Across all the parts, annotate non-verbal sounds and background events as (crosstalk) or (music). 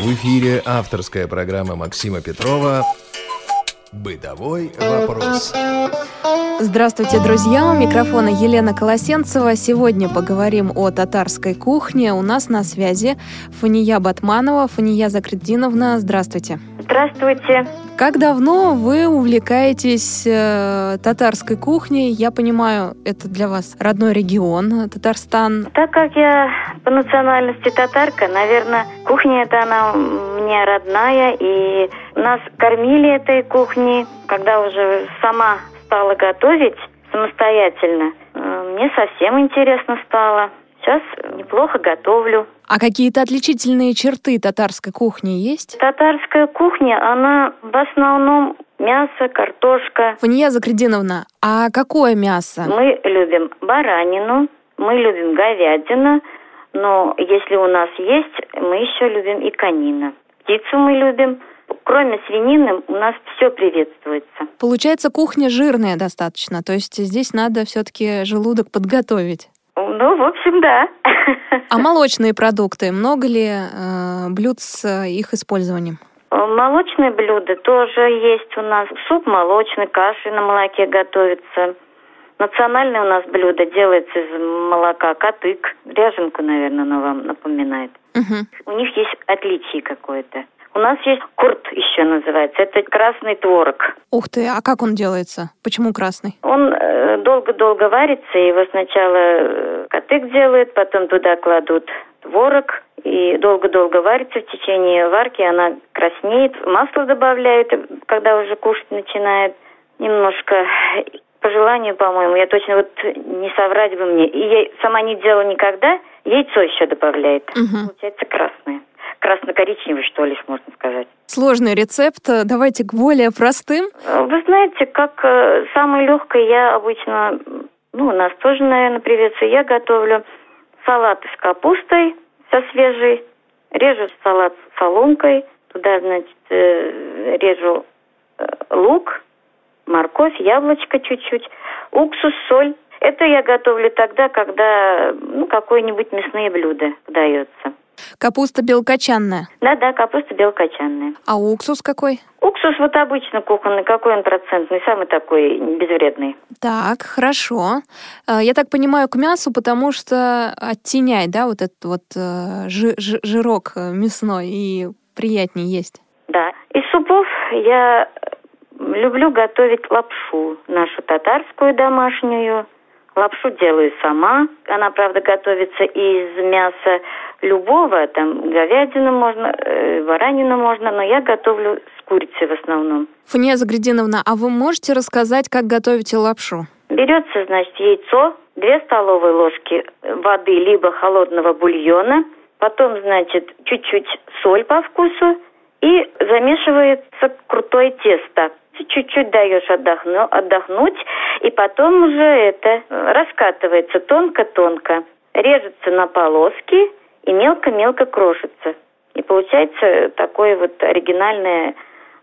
В эфире авторская программа Максима Петрова «Бытовой вопрос». Здравствуйте, друзья! У микрофона Елена Колосенцева. Сегодня поговорим о татарской кухне. У нас на связи Фания Батманова. Фания Закреддиновна, здравствуйте. Здравствуйте. Как давно вы увлекаетесь э, татарской кухней? Я понимаю, это для вас родной регион, Татарстан. Так как я по национальности татарка, наверное, кухня эта она мне родная, и нас кормили этой кухней, когда уже сама стала готовить самостоятельно, э, мне совсем интересно стало. Сейчас неплохо готовлю. А какие-то отличительные черты татарской кухни есть? Татарская кухня, она в основном мясо, картошка. Фания Закрединовна, а какое мясо? Мы любим баранину, мы любим говядину, но если у нас есть, мы еще любим и конина. Птицу мы любим, кроме свинины, у нас все приветствуется. Получается, кухня жирная достаточно, то есть здесь надо все-таки желудок подготовить. Ну, в общем, да. А молочные продукты, много ли э, блюд с их использованием? Молочные блюда тоже есть у нас. Суп молочный, каши на молоке готовится. Национальное у нас блюдо делается из молока катык. Ряженку, наверное, оно вам напоминает. Угу. У них есть отличие какое-то. У нас есть курт еще называется. Это красный творог. Ух ты, а как он делается? Почему красный? Он э, долго-долго варится. Его сначала э, катык делают, потом туда кладут творог. И долго-долго варится. В течение варки она краснеет. Масло добавляют, когда уже кушать начинает. Немножко по желанию, по-моему, я точно вот не соврать бы мне. И я сама не делала никогда. Яйцо еще добавляет. Угу. Получается красное красно-коричневый, что ли, можно сказать. Сложный рецепт. Давайте к более простым. Вы знаете, как э, самый легкий я обычно, ну, у нас тоже, наверное, приветствую, я готовлю салат с капустой со свежей, режу салат с соломкой, туда, значит, э, режу э, лук, морковь, яблочко чуть-чуть, уксус, соль. Это я готовлю тогда, когда ну, какое-нибудь мясное блюдо дается. Капуста белокочанная. Да-да, капуста белокочанная. А уксус какой? Уксус вот обычно кухонный, какой он процентный, самый такой безвредный. Так, хорошо. Э, я так понимаю, к мясу, потому что оттеняет, да, вот этот вот э, жи жирок мясной и приятнее есть. Да. Из супов я люблю готовить лапшу, нашу татарскую домашнюю. Лапшу делаю сама. Она, правда, готовится из мяса любого, там говядину можно, э, баранину можно, но я готовлю с курицей в основном. Фания Загрединовна, а вы можете рассказать, как готовите лапшу? Берется, значит, яйцо, две столовые ложки воды либо холодного бульона, потом, значит, чуть-чуть соль по вкусу и замешивается крутое тесто чуть-чуть даешь отдохну, отдохнуть, и потом уже это раскатывается тонко-тонко, режется на полоски и мелко-мелко крошится. И получается такое вот оригинальная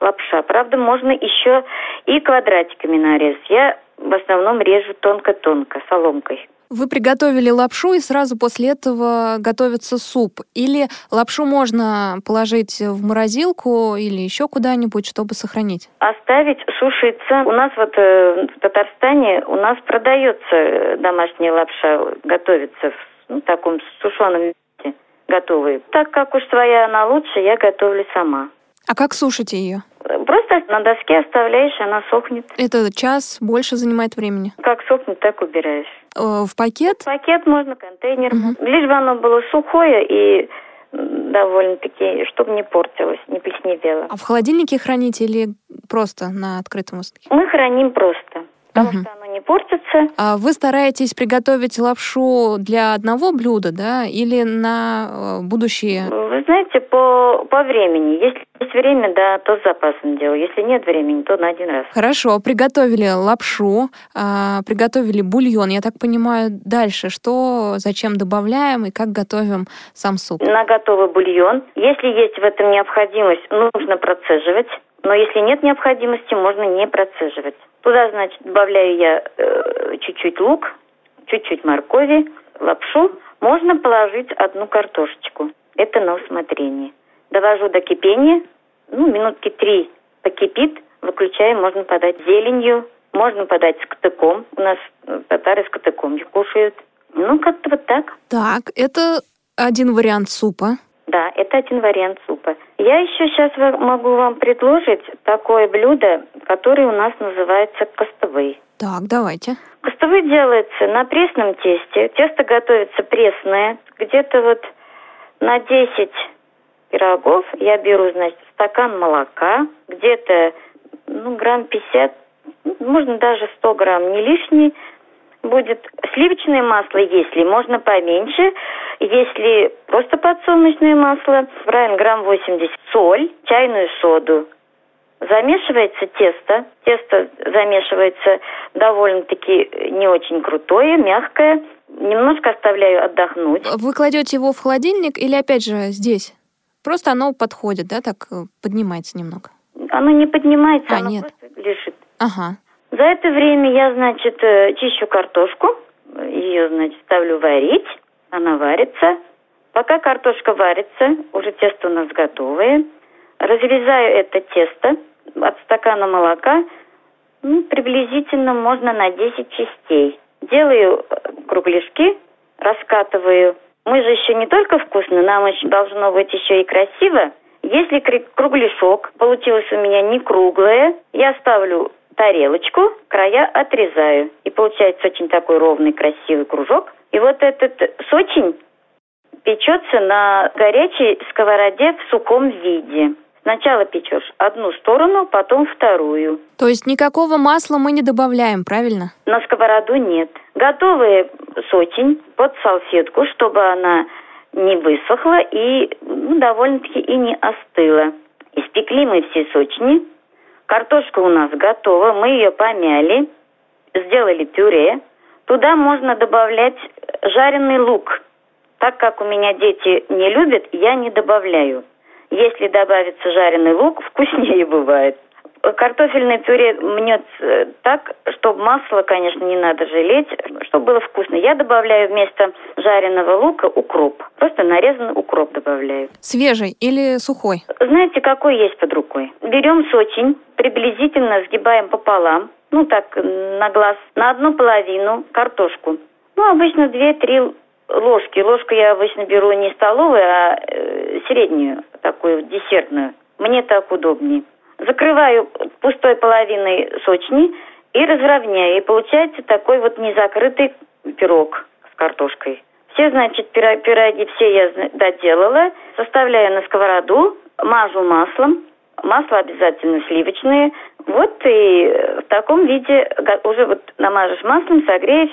лапша. Правда, можно еще и квадратиками нарезать. Я в основном режу тонко-тонко, соломкой. Вы приготовили лапшу, и сразу после этого готовится суп. Или лапшу можно положить в морозилку или еще куда-нибудь, чтобы сохранить? Оставить сушиться. У нас вот э, в Татарстане у нас продается домашняя лапша, готовится в ну, таком сушеном виде, готовые. Так как уж своя она лучше, я готовлю сама. А как сушите ее? Просто на доске оставляешь, она сохнет. Это час больше занимает времени? Как сохнет, так убираешь. Э, в пакет? В пакет можно, контейнер. Угу. Лишь бы оно было сухое и довольно-таки, чтобы не портилось, не плесневело. А в холодильнике храните или просто на открытом воздухе? Мы храним просто потому угу. что оно не портится. А вы стараетесь приготовить лапшу для одного блюда, да, или на э, будущее? Знаете, по, по времени. Если есть время, да, то с запасом делаю. Если нет времени, то на один раз. Хорошо, приготовили лапшу, а, приготовили бульон. Я так понимаю, дальше что, зачем добавляем и как готовим сам суп? На готовый бульон. Если есть в этом необходимость, нужно процеживать. Но если нет необходимости, можно не процеживать. Туда, значит, добавляю я э, чуть-чуть лук, чуть-чуть моркови, лапшу. Можно положить одну картошечку. Это на усмотрение. довожу до кипения, ну, минутки три покипит, выключаем, можно подать зеленью, можно подать с котыком. У нас татары с котыком кушают. Ну, как-то вот так. Так, это один вариант супа. Да, это один вариант супа. Я еще сейчас могу вам предложить такое блюдо, которое у нас называется костовый. Так, давайте. Костовый делается на пресном тесте. Тесто готовится пресное. Где-то вот на 10 пирогов я беру, значит, стакан молока, где-то ну, грамм 50, можно даже 100 грамм, не лишний, будет сливочное масло, если можно поменьше, если просто подсолнечное масло, правильно, грамм 80, соль, чайную соду. Замешивается тесто. Тесто замешивается довольно-таки не очень крутое, мягкое. Немножко оставляю отдохнуть. Вы кладете его в холодильник или опять же здесь? Просто оно подходит, да, так э, поднимается немного? Оно не поднимается, а, оно нет. просто лежит. Ага. За это время я, значит, э, чищу картошку, ее, значит, ставлю варить, она варится. Пока картошка варится, уже тесто у нас готовое. Разрезаю это тесто от стакана молока, ну, приблизительно можно на 10 частей. Делаю э, кругляшки, раскатываю. Мы же еще не только вкусно, нам еще должно быть еще и красиво. Если кругляшок получилось у меня не круглое, я ставлю тарелочку, края отрезаю. И получается очень такой ровный, красивый кружок. И вот этот сочень печется на горячей сковороде в сухом виде. Сначала печешь одну сторону, потом вторую. То есть никакого масла мы не добавляем, правильно? На сковороду нет. Готовые сочень под салфетку, чтобы она не высохла и ну, довольно-таки и не остыла. Испекли мы все сочни, Картошка у нас готова, мы ее помяли, сделали пюре. Туда можно добавлять жареный лук. Так как у меня дети не любят, я не добавляю. Если добавится жареный лук, вкуснее бывает. Картофельное пюре мнется так, чтобы масло, конечно, не надо жалеть, чтобы было вкусно. Я добавляю вместо жареного лука укроп. Просто нарезанный укроп добавляю. Свежий или сухой? Знаете, какой есть под рукой? Берем сочень, приблизительно сгибаем пополам, ну так, на глаз, на одну половину картошку. Ну, обычно 2-3 ложки. Ложку я обычно беру не столовую, а э, среднюю, такую десертную. Мне так удобнее закрываю пустой половиной сочни и разровняю. И получается такой вот незакрытый пирог с картошкой. Все, значит, пироги все я доделала. Составляю на сковороду, мажу маслом. Масло обязательно сливочное. Вот и в таком виде уже вот намажешь маслом, согреешь,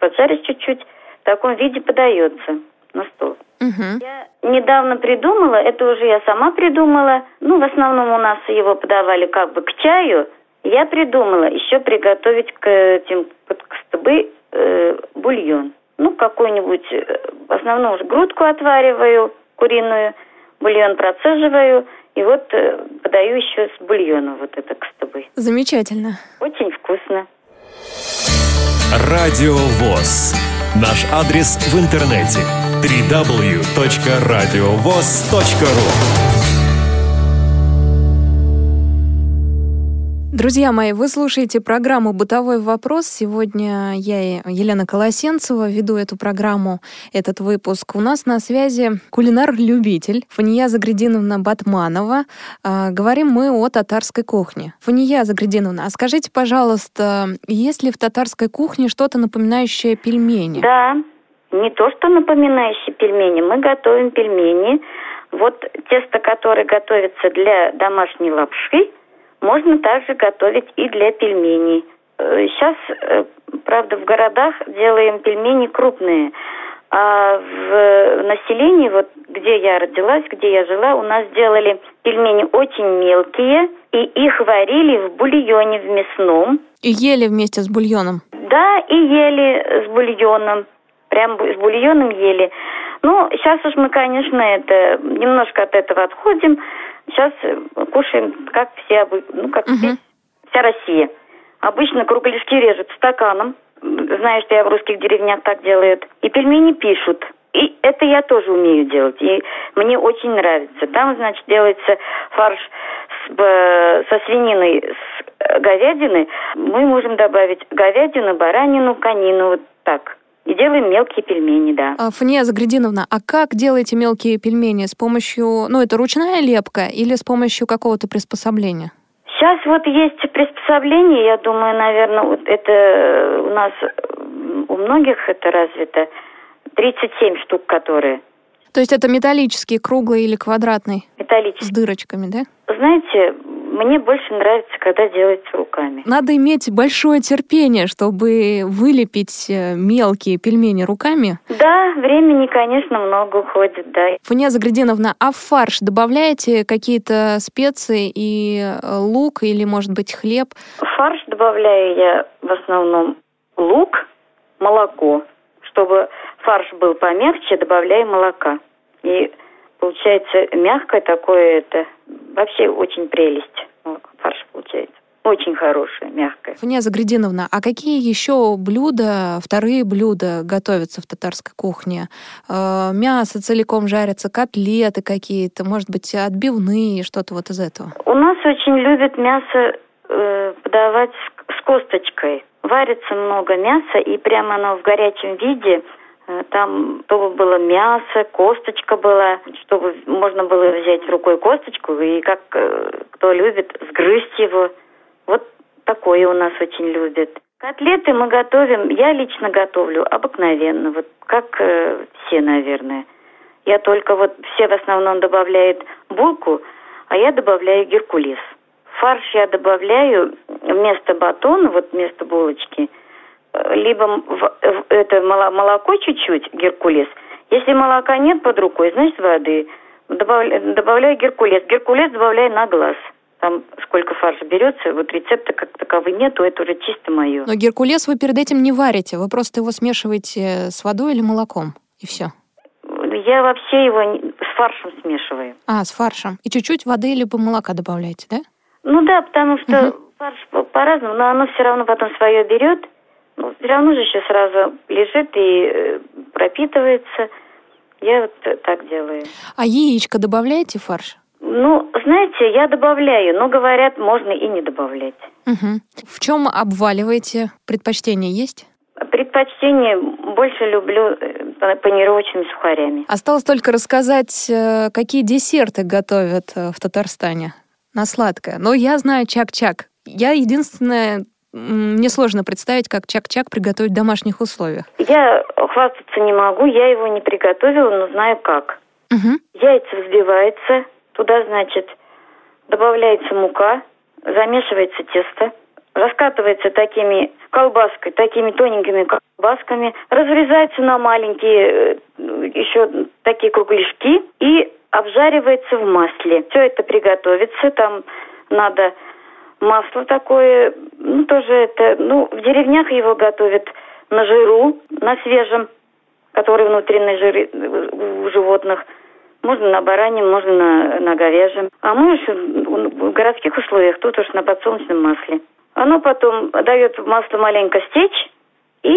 поджаришь чуть-чуть. В таком виде подается на стол. Угу. Я недавно придумала, это уже я сама придумала. Ну, в основном у нас его подавали как бы к чаю. Я придумала еще приготовить к этим стыбы э, бульон. Ну, какой-нибудь, э, в основном уже грудку отвариваю, куриную, бульон процеживаю, и вот э, подаю еще с бульоном вот это к стыбы. Замечательно. Очень вкусно. Радио ВОЗ. Наш адрес в интернете www.radiovoz.ru Друзья мои, вы слушаете программу «Бытовой вопрос». Сегодня я, Елена Колосенцева, веду эту программу, этот выпуск. У нас на связи кулинар-любитель Фания Загрединовна Батманова. А, говорим мы о татарской кухне. Фания Загрединовна, а скажите, пожалуйста, есть ли в татарской кухне что-то напоминающее пельмени? Да, не то, что напоминающие пельмени. Мы готовим пельмени. Вот тесто, которое готовится для домашней лапши – можно также готовить и для пельменей. Сейчас, э, правда, в городах делаем пельмени крупные, а в населении, вот где я родилась, где я жила, у нас делали пельмени очень мелкие, и их варили в бульоне в мясном. И ели вместе с бульоном? Да, и ели с бульоном. Прям с бульоном ели. Ну, сейчас уж мы, конечно, это немножко от этого отходим. Сейчас э, кушаем, как все, ну, как угу. весь, вся Россия. Обычно кругляшки режут стаканом. Знаю, что я в русских деревнях так делают. И пельмени пишут. И это я тоже умею делать. И мне очень нравится. Там, значит, делается фарш с, со свининой, с э, говядины. Мы можем добавить говядину, баранину, конину, вот так. И делаем мелкие пельмени, да. А, Фания Заградиновна, а как делаете мелкие пельмени? С помощью, ну, это ручная лепка или с помощью какого-то приспособления? Сейчас вот есть приспособление, я думаю, наверное, вот это у нас у многих это развито. 37 штук, которые. То есть это металлический, круглый или квадратный? Металлический. С дырочками, да? Знаете, мне больше нравится, когда делается руками. Надо иметь большое терпение, чтобы вылепить э, мелкие пельмени руками. Да, времени, конечно, много уходит, да. Фуния Заградиновна, а в фарш добавляете какие-то специи и э, лук или, может быть, хлеб? В фарш добавляю я в основном лук, молоко. Чтобы фарш был помягче, добавляю молока. И получается мягкое такое это. Вообще очень прелесть. Фарш получается. Очень хорошее, мягкое. Фаня Загрединовна, а какие еще блюда, вторые блюда готовятся в татарской кухне? Э, мясо целиком жарится, котлеты какие-то, может быть, отбивные, что-то вот из этого? У нас очень любят мясо э, подавать с, с косточкой. Варится много мяса, и прямо оно в горячем виде – там то было мясо, косточка была, чтобы можно было взять рукой косточку и как э, кто любит сгрызть его. Вот такое у нас очень любят. Котлеты мы готовим, я лично готовлю обыкновенно, вот как э, все, наверное. Я только вот все в основном добавляют булку, а я добавляю геркулес. Фарш я добавляю вместо батона, вот вместо булочки – либо в, это молоко чуть-чуть, геркулес. Если молока нет под рукой, значит воды. Добавляю, добавляю геркулес. Геркулес добавляю на глаз. Там сколько фарша берется, вот рецепта как таковой нету, это уже чисто мое. Но геркулес вы перед этим не варите, вы просто его смешиваете с водой или молоком, и все. Я вообще его с фаршем смешиваю. А, с фаршем. И чуть-чуть воды либо молока добавляете, да? Ну да, потому что угу. фарш по-разному, но оно все равно потом свое берет. Ну, все равно же еще сразу лежит и э, пропитывается. Я вот так делаю. А яичко добавляете в фарш? Ну, знаете, я добавляю, но говорят, можно и не добавлять. Угу. В чем обваливаете? Предпочтение есть? Предпочтение больше люблю э, панировочными сухарями. Осталось только рассказать, э, какие десерты готовят в Татарстане на сладкое. Но я знаю чак-чак. Я единственное мне сложно представить, как чак-чак приготовить в домашних условиях. Я хвастаться не могу, я его не приготовила, но знаю как. Угу. Яйца взбивается, туда, значит, добавляется мука, замешивается тесто, раскатывается такими колбаской, такими тоненькими колбасками, разрезается на маленькие э, еще такие кругляшки и обжаривается в масле. Все это приготовится, там надо масло такое, ну, тоже это, ну, в деревнях его готовят на жиру, на свежем, который внутренний жир у животных. Можно на бараньем, можно на, на говяжьем. А мы еще в городских условиях тут уж на подсолнечном масле. Оно потом дает масло маленько стечь и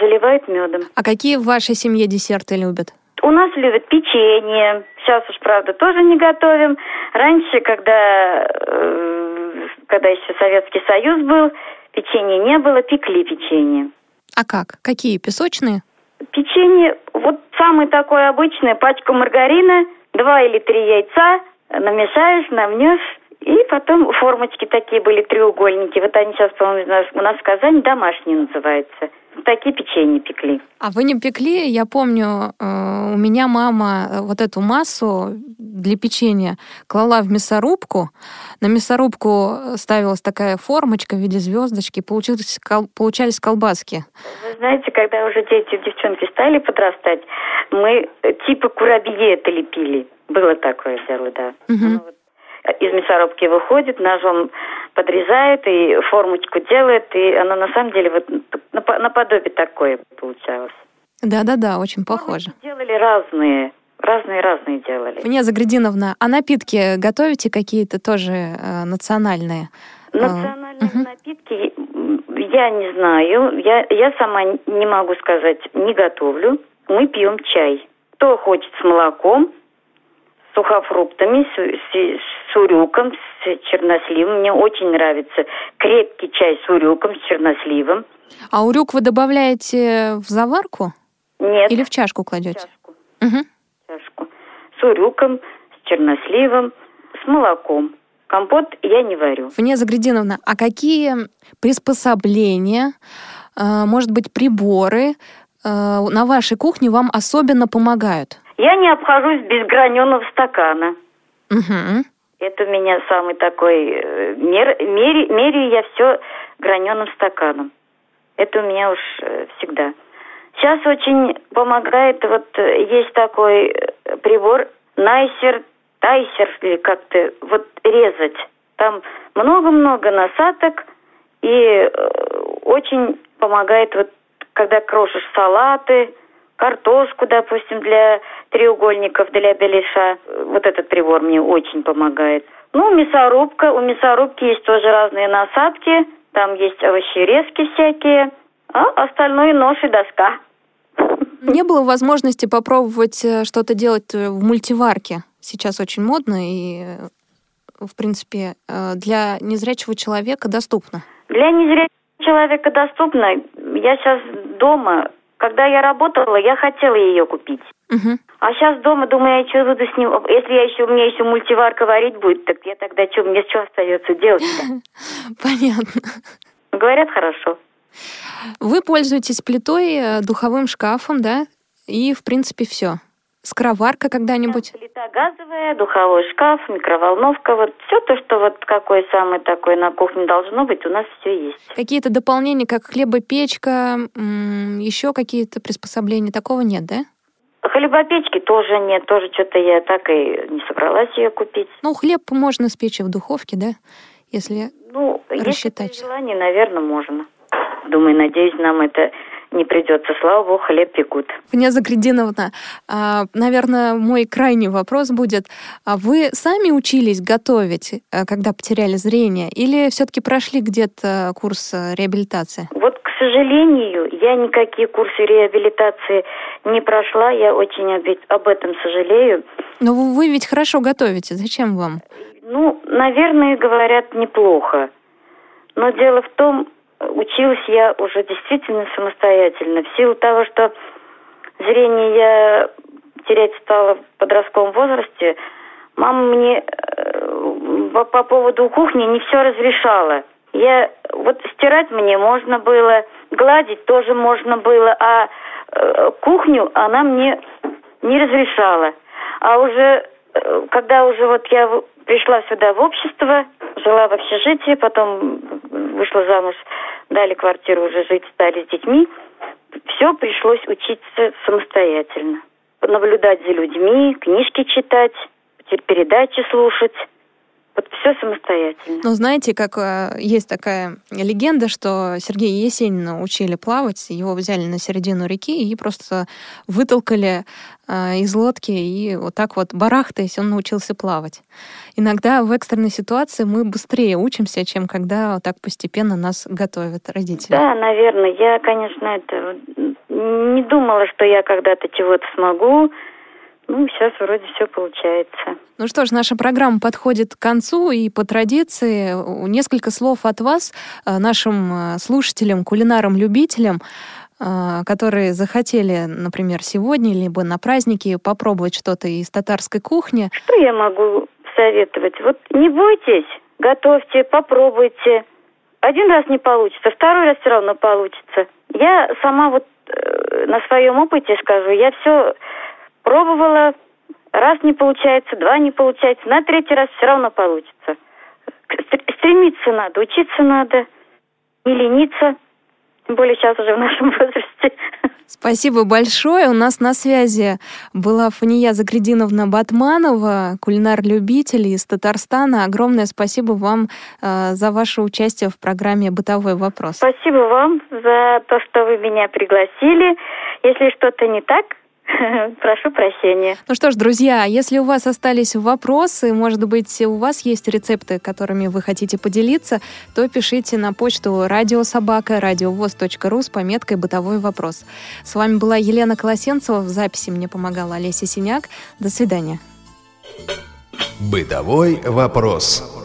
заливает медом. А какие в вашей семье десерты любят? У нас любят печенье. Сейчас уж, правда, тоже не готовим. Раньше, когда э, когда еще Советский Союз был, печенья не было, пекли печенье. А как? Какие? Песочные? Печенье, вот самое такое обычное, пачку маргарина, два или три яйца, намешаешь, намнешь, и потом формочки такие были, треугольники. Вот они сейчас, по-моему, у нас в Казани домашние называются такие печенье пекли. А вы не пекли? Я помню, э, у меня мама э, вот эту массу для печенья клала в мясорубку. На мясорубку ставилась такая формочка в виде звездочки, получились, получались колбаски. Вы знаете, когда уже дети, девчонки стали подрастать, мы э, типа курабье это лепили. Было такое дело, да. Угу. Ну, вот из мясорубки выходит, ножом подрезает и формочку делает, и она на самом деле вот наподобие такое получалось. Да-да-да, очень похоже. Мы делали разные, разные-разные делали. Меня Заградиновна, а напитки готовите какие-то тоже э, национальные? Национальные uh напитки я не знаю, я, я сама не могу сказать, не готовлю. Мы пьем чай. Кто хочет с молоком, сухофруктами, с, с, с урюком, с черносливом. Мне очень нравится крепкий чай с урюком, с черносливом. А урюк вы добавляете в заварку? Нет. Или в чашку кладете? В чашку. Угу. чашку. С урюком, с черносливом, с молоком. Компот я не варю. Вне Загрединовна, а какие приспособления, э, может быть, приборы э, на вашей кухне вам особенно помогают? Я не обхожусь без граненого стакана. Угу. Это у меня самый такой... э, Мер, мере, меряю я все граненым стаканом. Это у меня уж э, всегда. Сейчас очень помогает, вот э, есть такой прибор Найсер, Тайсер, или как-то, вот резать. Там много-много насадок, и очень помогает, вот, когда крошишь салаты, картошку, допустим, для треугольников, для беляша. Вот этот прибор мне очень помогает. Ну, мясорубка. У мясорубки есть тоже разные насадки. Там есть овощерезки всякие. А остальное нож и доска. Не было возможности попробовать э, что-то делать э, в мультиварке? Сейчас очень модно и, э, в принципе, для незрячего человека доступно. Для незрячего человека доступно. Я сейчас дома. Когда я работала, я хотела ее купить. Угу. А сейчас дома, думаю, я что буду с ним... Если я еще, у меня еще мультиварка варить будет, так я тогда что, мне что остается делать-то? (laughs) Понятно. Говорят, хорошо. Вы пользуетесь плитой, э, духовым шкафом, да? И, в принципе, все. Скороварка когда-нибудь? Плита газовая, духовой шкаф, микроволновка, вот все то, что вот какой самый такой на кухне должно быть, у нас все есть. Какие-то дополнения, как хлебопечка, еще какие-то приспособления, такого нет, да? Хлебопечки тоже нет, тоже что-то я так и не собралась ее купить. Ну, хлеб можно спечь в духовке, да? Если Ну, Рассчитать. если при желании, наверное, можно. Думаю, надеюсь, нам это не придется. Слава богу, хлеб пекут. Князь Загрединовна, а, наверное, мой крайний вопрос будет. А вы сами учились готовить, а, когда потеряли зрение, или все-таки прошли где-то курс а, реабилитации? Вот, к сожалению, я никакие курсы реабилитации не прошла. Я очень об этом сожалею. Но вы ведь хорошо готовите, зачем вам? Ну, наверное, говорят, неплохо. Но дело в том, училась я уже действительно самостоятельно. В силу того, что зрение я терять стала в подростковом возрасте, мама мне э, по, по поводу кухни не все разрешала. Я вот стирать мне можно было, гладить тоже можно было, а э, кухню она мне не разрешала. А уже э, когда уже вот я пришла сюда в общество, жила в общежитии, потом вышла замуж, дали квартиру уже жить, стали с детьми, все пришлось учиться самостоятельно. Наблюдать за людьми, книжки читать, передачи слушать. Вот все самостоятельно. Ну, знаете, как э, есть такая легенда, что Сергея Есенина учили плавать, его взяли на середину реки и просто вытолкали э, из лодки, и вот так вот барахтаясь, он научился плавать. Иногда в экстренной ситуации мы быстрее учимся, чем когда вот так постепенно нас готовят родители. Да, наверное. Я, конечно, это не думала, что я когда-то чего-то смогу. Ну, сейчас вроде все получается. Ну что ж, наша программа подходит к концу, и по традиции несколько слов от вас э, нашим э, слушателям, кулинарам-любителям, э, которые захотели, например, сегодня либо на празднике попробовать что-то из татарской кухни. Что я могу советовать? Вот не бойтесь, готовьте, попробуйте. Один раз не получится, второй раз все равно получится. Я сама вот на своем опыте скажу, я все пробовала, раз не получается, два не получается, на третий раз все равно получится. Стремиться надо, учиться надо, не лениться. Тем более сейчас уже в нашем (laughs) возрасте. Спасибо большое. У нас на связи была Фания Загрединовна Батманова, кулинар-любитель из Татарстана. Огромное спасибо вам э, за ваше участие в программе «Бытовой вопрос». Спасибо вам за то, что вы меня пригласили. Если что-то не так, (laughs) Прошу прощения. Ну что ж, друзья, если у вас остались вопросы, может быть, у вас есть рецепты, которыми вы хотите поделиться, то пишите на почту радиособака радиовоз.ру с пометкой «Бытовой вопрос». С вами была Елена Колосенцева. В записи мне помогала Олеся Синяк. До свидания. Бытовой вопрос.